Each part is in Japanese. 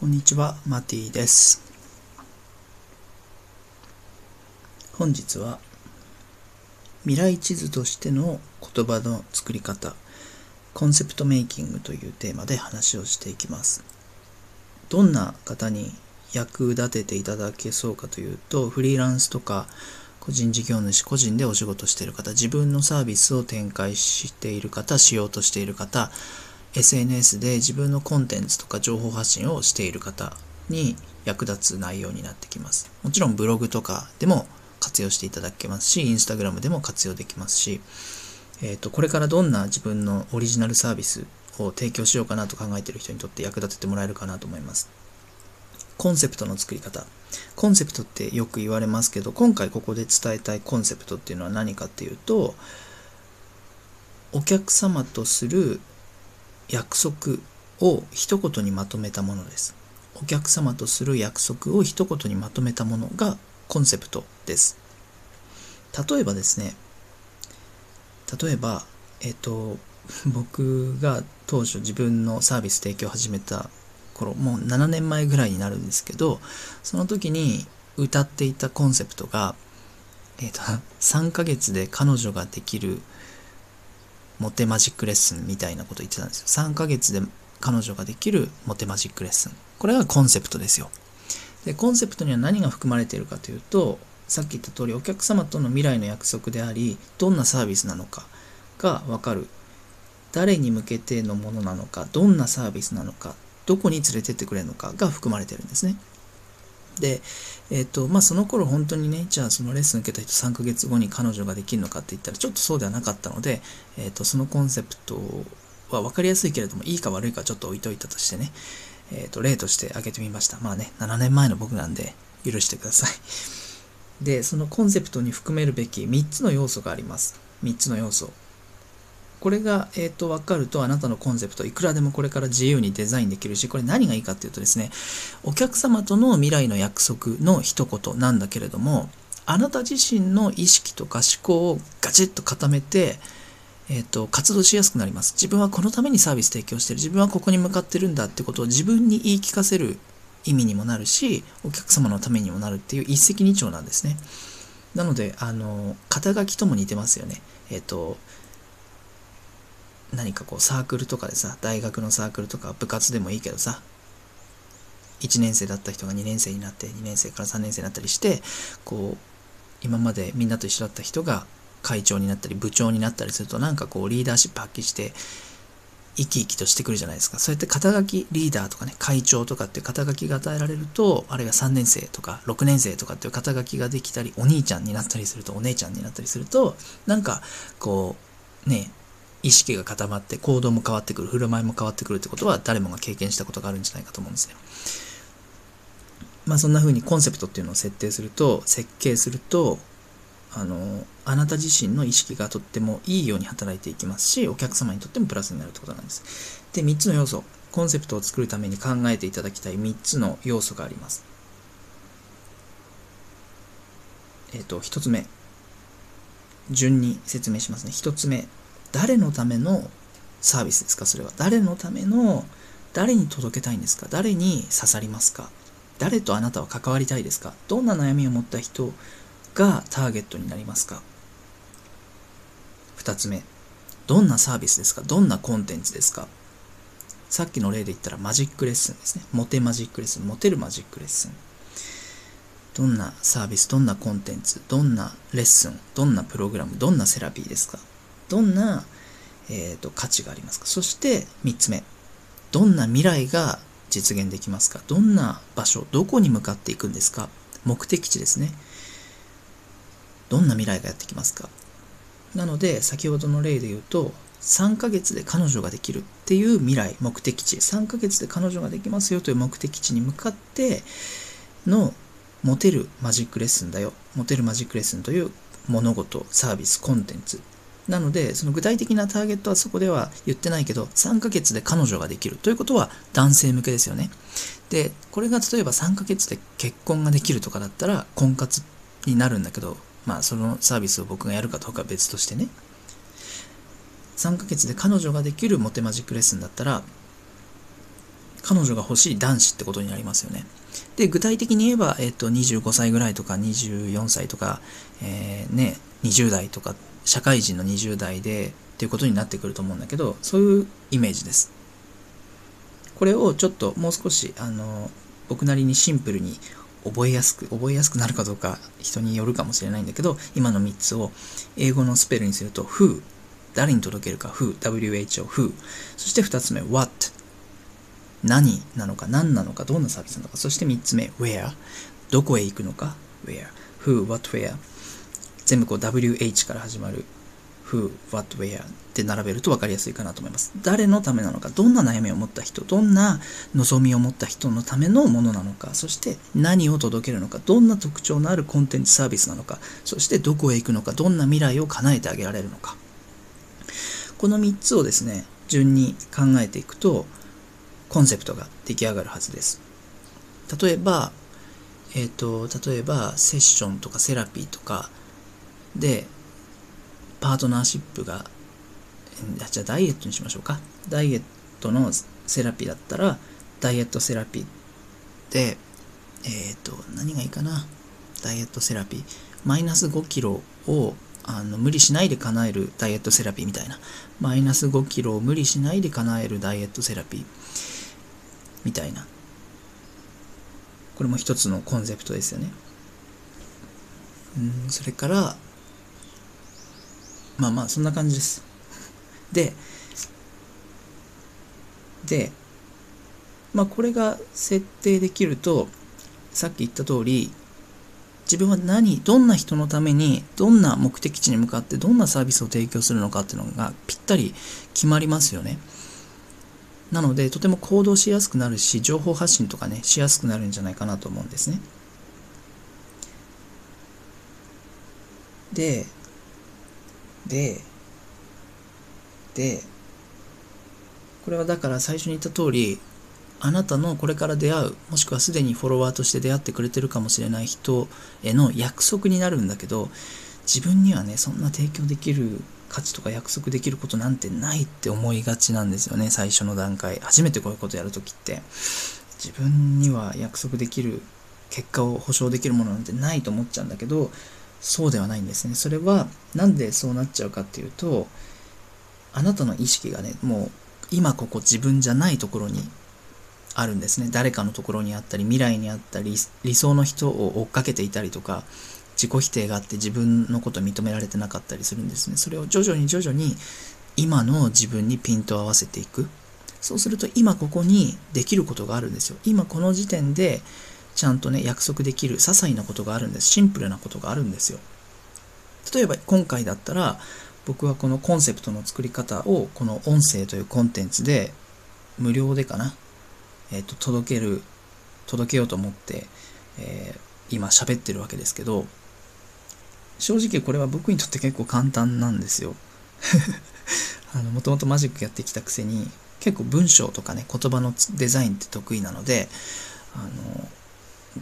こんにちは、マティです。本日は未来地図としての言葉の作り方、コンセプトメイキングというテーマで話をしていきます。どんな方に役立てていただけそうかというと、フリーランスとか個人事業主、個人でお仕事している方、自分のサービスを展開している方、しようとしている方、SNS で自分のコンテンツとか情報発信をしている方に役立つ内容になってきます。もちろんブログとかでも活用していただけますし、インスタグラムでも活用できますし、えっ、ー、と、これからどんな自分のオリジナルサービスを提供しようかなと考えている人にとって役立ててもらえるかなと思います。コンセプトの作り方。コンセプトってよく言われますけど、今回ここで伝えたいコンセプトっていうのは何かっていうと、お客様とする約束を一言にまとめたものです。お客様とする約束を一言にまとめたものがコンセプトです。例えばですね、例えば、えっ、と、僕が当初自分のサービス提供を始めた頃、もう7年前ぐらいになるんですけど、その時に歌っていたコンセプトが、えっ、と、3ヶ月で彼女ができるモテマジックレッスンみたいなこと言ってたんですよ。3ヶ月で彼女ができるモテマジックレッスン。これがコンセプトですよ。で、コンセプトには何が含まれているかというと、さっき言った通りお客様との未来の約束であり、どんなサービスなのかがわかる。誰に向けてのものなのか、どんなサービスなのか、どこに連れてってくれるのかが含まれてるんですね。で、えっ、ー、と、まあ、その頃本当にね、じゃあそのレッスン受けた人3ヶ月後に彼女ができるのかって言ったらちょっとそうではなかったので、えっ、ー、と、そのコンセプトは分かりやすいけれども、いいか悪いかちょっと置いといたとしてね、えっ、ー、と、例として挙げてみました。まあね、7年前の僕なんで許してください。で、そのコンセプトに含めるべき3つの要素があります。3つの要素。これが、えっ、ー、と、分かると、あなたのコンセプト、いくらでもこれから自由にデザインできるし、これ何がいいかっていうとですね、お客様との未来の約束の一言なんだけれども、あなた自身の意識とか思考をガチッと固めて、えっ、と、活動しやすくなります。自分はこのためにサービス提供してる。自分はここに向かってるんだってことを自分に言い聞かせる意味にもなるし、お客様のためにもなるっていう一石二鳥なんですね。なので、あの、肩書きとも似てますよね。えっ、と、何かこうサークルとかでさ、大学のサークルとか部活でもいいけどさ、1年生だった人が2年生になって、2年生から3年生になったりして、こう、今までみんなと一緒だった人が会長になったり部長になったりすると、なんかこうリーダーシップ発揮して、生き生きとしてくるじゃないですか。そうやって肩書きリーダーとかね、会長とかっていう肩書きが与えられると、あるいは3年生とか6年生とかっていう肩書きができたり、お兄ちゃんになったりすると、お姉ちゃんになったりすると、なんかこう、ね、意識が固まって行動も変わってくる、振る舞いも変わってくるってことは誰もが経験したことがあるんじゃないかと思うんですね。まあそんな風にコンセプトっていうのを設定すると、設計すると、あの、あなた自身の意識がとってもいいように働いていきますし、お客様にとってもプラスになるってことなんです。で、3つの要素。コンセプトを作るために考えていただきたい3つの要素があります。えっ、と、1つ目。順に説明しますね。1つ目。誰のためのサービスですか？それは。誰のための、誰に届けたいんですか？誰に刺さりますか？誰とあなたは関わりたいですか？どんな悩みを持った人がターゲットになりますか？二つ目。どんなサービスですか？どんなコンテンツですか？さっきの例で言ったらマジックレッスンですね。モテマジックレッスン。モテるマジックレッスン。どんなサービス、どんなコンテンツ、どんなレッスン、どんなプログラム、どんなセラピーですか？どんな、えーと、価値がありますか？そして3つ目。どんな未来が実現できますか？どんな場所どこに向かっていくんですか？目的地ですね。どんな未来がやってきますか？なので先ほどの例で言うと3ヶ月で彼女ができるっていう未来目的地。3ヶ月で彼女ができますよという目的地に向かってのモテるマジックレッスンだよ。モテるマジックレッスンという物事サービスコンテンツ。なので、その具体的なターゲットはそこでは言ってないけど、3ヶ月で彼女ができるということは男性向けですよね。で、これが例えば3ヶ月で結婚ができるとかだったら婚活になるんだけど、まあそのサービスを僕がやるかどうか別としてね。3ヶ月で彼女ができるモテマジックレッスンだったら、彼女が欲しい男子ってことになりますよね。で、具体的に言えば、えっと、25歳ぐらいとか24歳とか、えー、ね、20代とか、社会人の20代でっていうことになってくると思うんだけど、そういうイメージです。これをちょっともう少し、あの、僕なりにシンプルに覚えやすく、覚えやすくなるかどうか人によるかもしれないんだけど、今の3つを英語のスペルにすると who、誰に届けるか who、WHO、who、そして2つ目 what、何なのか何なのかどんなサービスなのか、そして3つ目 where、どこへ行くのか where、who、what、where、全部こう WH から始まる who, what, where って並べると分かりやすいかなと思います。誰のためなのか、どんな悩みを持った人、どんな望みを持った人のためのものなのか、そして何を届けるのか、どんな特徴のあるコンテンツサービスなのか、そしてどこへ行くのか、どんな未来を叶えてあげられるのか。この3つをですね、順に考えていくと、コンセプトが出来上がるはずです。例えば、えっ、ー、と、例えば、セッションとかセラピーとかで、パートナーシップが、じゃあダイエットにしましょうか。ダイエットのセラピーだったら、ダイエットセラピーで、えっ、ー、と、何がいいかな。ダイエットセラピー。マイナス5キロをあの無理しないで叶えるダイエットセラピーみたいな。マイナス5キロを無理しないで叶えるダイエットセラピーみたいな。これも一つのコンセプトですよね。うん、それから、まあまあ、そんな感じです。で、で、まあこれが設定できると、さっき言った通り、自分は何、どんな人のために、どんな目的地に向かって、どんなサービスを提供するのかっていうのがぴったり決まりますよね。なので、とても行動しやすくなるし、情報発信とかね、しやすくなるんじゃないかなと思うんですね。で、で、で、これはだから最初に言った通り、あなたのこれから出会う、もしくはすでにフォロワーとして出会ってくれてるかもしれない人への約束になるんだけど、自分にはね、そんな提供できる価値とか約束できることなんてないって思いがちなんですよね、最初の段階。初めてこういうことやるときって。自分には約束できる、結果を保証できるものなんてないと思っちゃうんだけど、そうではないんですね。それはなんでそうなっちゃうかっていうと、あなたの意識がね、もう今ここ自分じゃないところにあるんですね。誰かのところにあったり、未来にあったり、理想の人を追っかけていたりとか、自己否定があって自分のこと認められてなかったりするんですね。それを徐々に徐々に今の自分にピントを合わせていく。そうすると今ここにできることがあるんですよ。今この時点でちゃんとね、約束できる些細なことがあるんです。シンプルなことがあるんですよ。例えば今回だったら、僕はこのコンセプトの作り方をこの音声というコンテンツで無料でかな、えっ、ー、と、届ける、届けようと思って、えー、今喋ってるわけですけど、正直これは僕にとって結構簡単なんですよ。あの、もともとマジックやってきたくせに、結構文章とかね、言葉のデザインって得意なので、あの、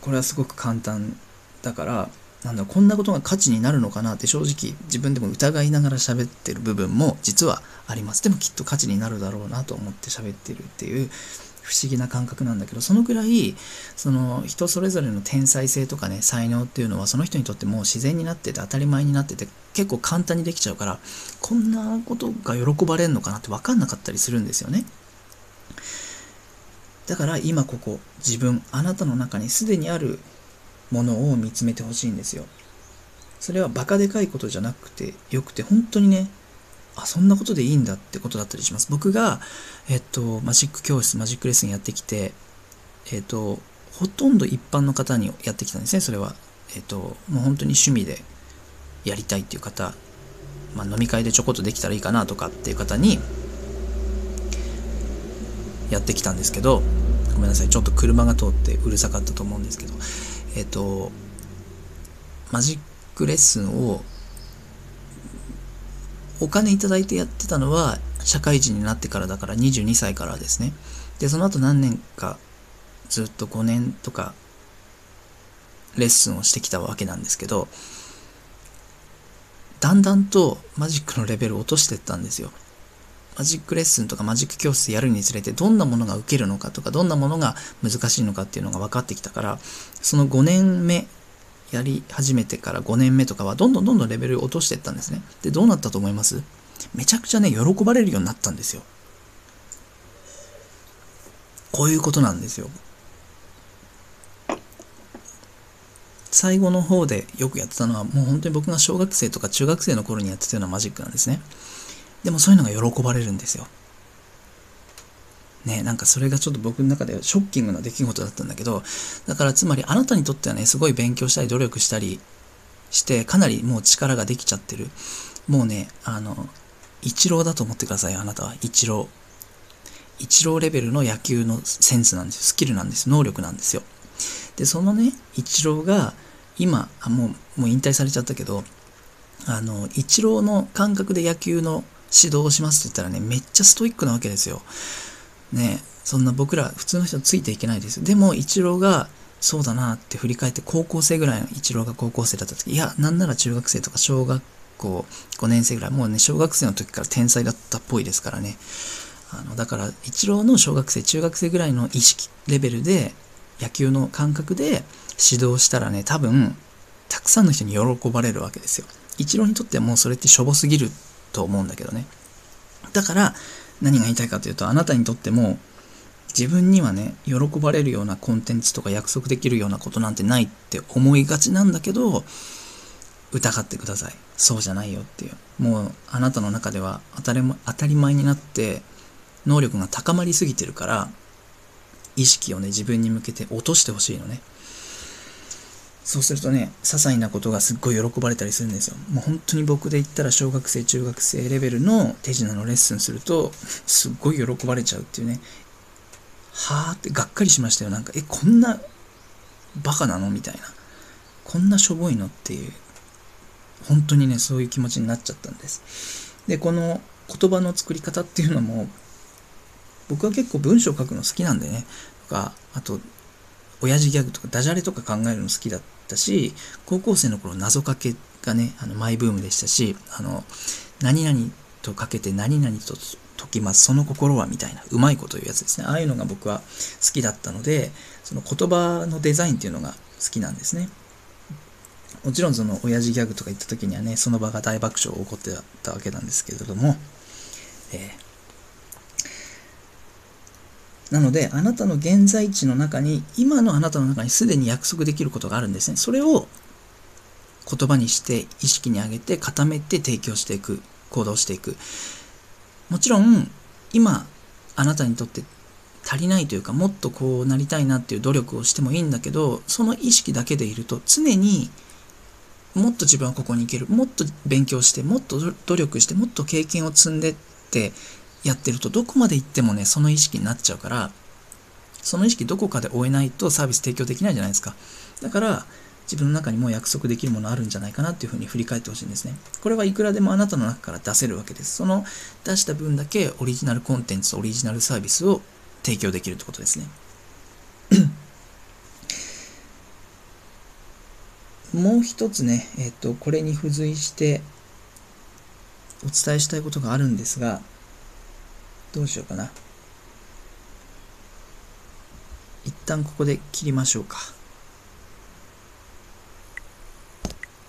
これはすごく簡単だから、なんだ、こんなことが価値になるのかなって正直自分でも疑いながら喋ってる部分も実はあります。でもきっと価値になるだろうなと思って喋ってるっていう不思議な感覚なんだけど、そのぐらい、その人それぞれの天才性とかね、才能っていうのはその人にとってもう自然になってて当たり前になってて結構簡単にできちゃうから、こんなことが喜ばれるのかなって分かんなかったりするんですよね。だから今ここ自分あなたの中にすでにあるものを見つめてほしいんですよ。それはバカでかいことじゃなくてよくて本当にねあそんなことでいいんだってことだったりします。僕がえっとマジック教室マジックレッスンやってきてえっとほとんど一般の方にやってきたんですねそれは。えっともう本当に趣味でやりたいっていう方まあ、飲み会でちょこっとできたらいいかなとかっていう方にやってきたんですけど、ごめんなさい、ちょっと車が通ってうるさかったと思うんですけど、えっ、と、マジックレッスンをお金いただいてやってたのは社会人になってからだから22歳からですね。で、その後何年かずっと5年とかレッスンをしてきたわけなんですけど、だんだんとマジックのレベルを落としてったんですよ。マジックレッスンとかマジック教室やるにつれてどんなものが受けるのかとかどんなものが難しいのかっていうのが分かってきたからその5年目やり始めてから5年目とかはどんどんどんどんレベル落としていったんですね。でどうなったと思います？めちゃくちゃね喜ばれるようになったんですよ。こういうことなんですよ。最後の方でよくやってたのはもう本当に僕が小学生とか中学生の頃にやってたようなマジックなんですね。でもそういうのが喜ばれるんですよね、なんかそれがちょっと僕の中ではショッキングな出来事だったんだけど、だからつまりあなたにとってはね、すごい勉強したり努力したりして、かなりもう力ができちゃってる。もうね、あの、一郎だと思ってくださいよ、あなたは。一郎。一郎レベルの野球のセンスなんですよ。スキルなんですよ。能力なんですよ。で、そのね、一郎が、今、あもう、もう引退されちゃったけど、あの、一郎の感覚で野球の指導しますって言ったらね、めっちゃストイックなわけですよ。ねそんな僕ら普通の人ついていけないです。でも、イチローが、そうだなって振り返って、高校生ぐらいのイチローが高校生だった時、いや、なんなら中学生とか小学校5年生ぐらい、もうね、小学生の時から天才だったっぽいですからね。あの、だから、イチローの小学生、中学生ぐらいの意識レベルで、野球の感覚で指導したらね、多分、たくさんの人に喜ばれるわけですよ。イチローにとってはもうそれってしょぼすぎると思うんだけどね。だから、何が言いたいかというと、あなたにとっても、自分にはね、喜ばれるようなコンテンツとか約束できるようなことなんてないって思いがちなんだけど、疑ってください。そうじゃないよっていう。もう、あなたの中では当たり当たり前になって、能力が高まりすぎてるから、意識をね、自分に向けて落としてほしいのね。そうするとね、些細なことがすっごい喜ばれたりするんですよ。もう本当に僕で言ったら小学生、中学生レベルの手品のレッスンすると、すっごい喜ばれちゃうっていうね。はーってがっかりしましたよ。なんか、え、こんなバカなの？みたいな。こんなしょぼいのっていう。本当にね、そういう気持ちになっちゃったんです。で、この言葉の作り方っていうのも、僕は結構文章書くの好きなんでね。とか、あと、親父ギャグとかダジャレとか考えるの好きだったし、高校生の頃謎かけがね、あのマイブームでしたし、あの、何々とかけて何々と解きます、その心はみたいな、うまいこというやつですね。ああいうのが僕は好きだったので、その言葉のデザインっていうのが好きなんですね。もちろんその親父ギャグとか言った時にはね、その場が大爆笑起こってたわけなんですけれども、えーなので、あなたの現在地の中に、今のあなたの中にすでに約束できることがあるんですね。それを言葉にして意識に上げて固めて提供していく、行動していく。もちろん、今、あなたにとって足りないというか、もっとこうなりたいなっていう努力をしてもいいんだけど、その意識だけでいると常にもっと自分はここに行ける、もっと勉強して、もっと努力して、もっと経験を積んでってやってるとどこまで行ってもね、その意識になっちゃうから、その意識どこかで終えないとサービス提供できないじゃないですか。だから、自分の中にも約束できるものあるんじゃないかなっていうふうに振り返ってほしいんですね。これはいくらでもあなたの中から出せるわけです。その出した分だけオリジナルコンテンツ、オリジナルサービスを提供できるってことですね。もう一つね、えっ、と、これに付随してお伝えしたいことがあるんですが、どうしようかな。一旦ここで切りましょうか。